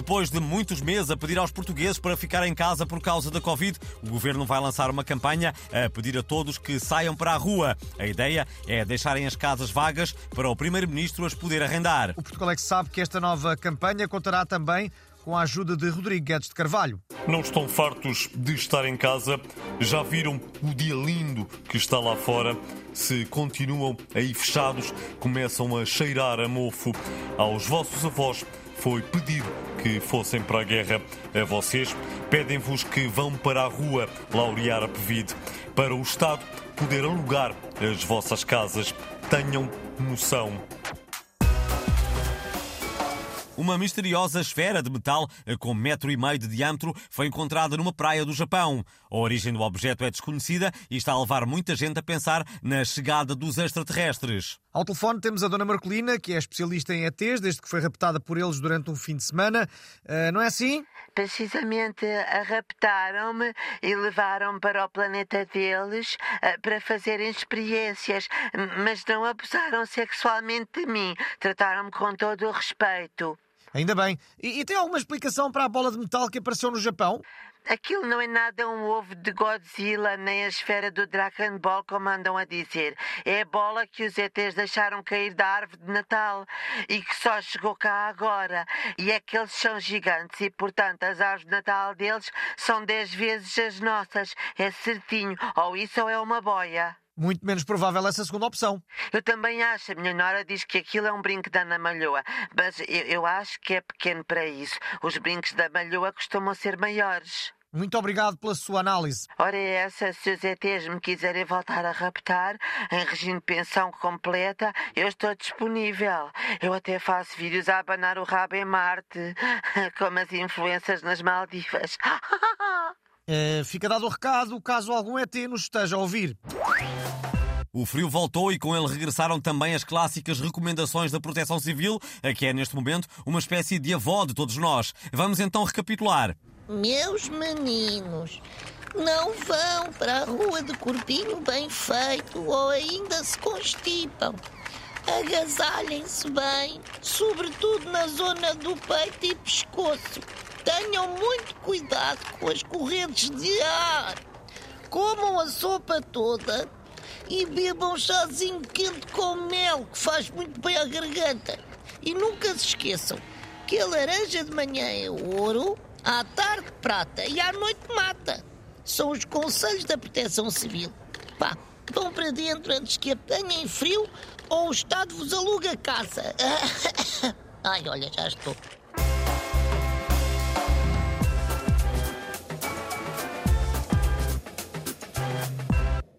Depois de muitos meses a pedir aos portugueses para ficar em casa por causa da Covid, o governo vai lançar uma campanha a pedir a todos que saiam para a rua. A ideia é deixarem as casas vagas para o primeiro-ministro as poder arrendar. O Portugal é que sabe que esta nova campanha contará também com a ajuda de Rodrigo Guedes de Carvalho. Não estão fartos de estar em casa? Já viram o dia lindo que está lá fora? Se continuam aí fechados, começam a cheirar a mofo. Aos vossos avós foi pedido que fossem para a guerra. A vocês, pedem-vos que vão para a rua laurear a Covid. Para o Estado poder alugar as vossas casas. Tenham noção. Uma misteriosa esfera de metal com metro e meio de diâmetro foi encontrada numa praia do Japão. A origem do objeto é desconhecida e está a levar muita gente a pensar na chegada dos extraterrestres. Ao telefone temos a Dona Marcolina, que é especialista em ETs, desde que foi raptada por eles durante um fim de semana. Uh, não é assim? Precisamente raptaram-me e levaram-me para o planeta deles uh, para fazerem experiências, mas não abusaram sexualmente de mim. Trataram-me com todo o respeito. Ainda bem. E, e, tem alguma explicação para a bola de metal que apareceu no Japão? Aquilo não é nada um ovo de Godzilla nem a esfera do Dragon Ball, como andam a dizer. É a bola que os ETs deixaram cair da árvore de Natal e que só chegou cá agora. E é que eles são gigantes e, portanto, as árvores de Natal deles são dez vezes as nossas. É certinho. Ou isso ou é uma boia. Muito menos provável essa segunda opção. Eu também acho. A minha nora diz que aquilo é um brinco da Ana Malhoa. Mas eu, eu acho que é pequeno para isso. Os brincos da Malhoa costumam ser maiores. Muito obrigado pela sua análise. Ora, é essa, se os ETs me quiserem voltar a raptar, em regime de pensão completa, eu estou disponível. Eu até faço vídeos a abanar o rabo em Marte, como as influências nas Maldivas. Uh, fica dado o recado, caso algum ET nos esteja a ouvir. O frio voltou e com ele regressaram também as clássicas recomendações da Proteção Civil, que é neste momento uma espécie de avó de todos nós. Vamos então recapitular. Meus meninos, não vão para a rua de corpinho bem feito ou ainda se constipam. Agasalhem-se bem, sobretudo na zona do peito e pescoço. Tenham muito cuidado com as correntes de ar. Comam a sopa toda e bebam um chazinho quente com mel, que faz muito bem à garganta. E nunca se esqueçam que a laranja de manhã é ouro, à tarde prata e à noite mata. São os conselhos da proteção civil. Pá, vão para dentro antes que apanhem frio ou o Estado vos aluga casa. Ai, olha, já estou.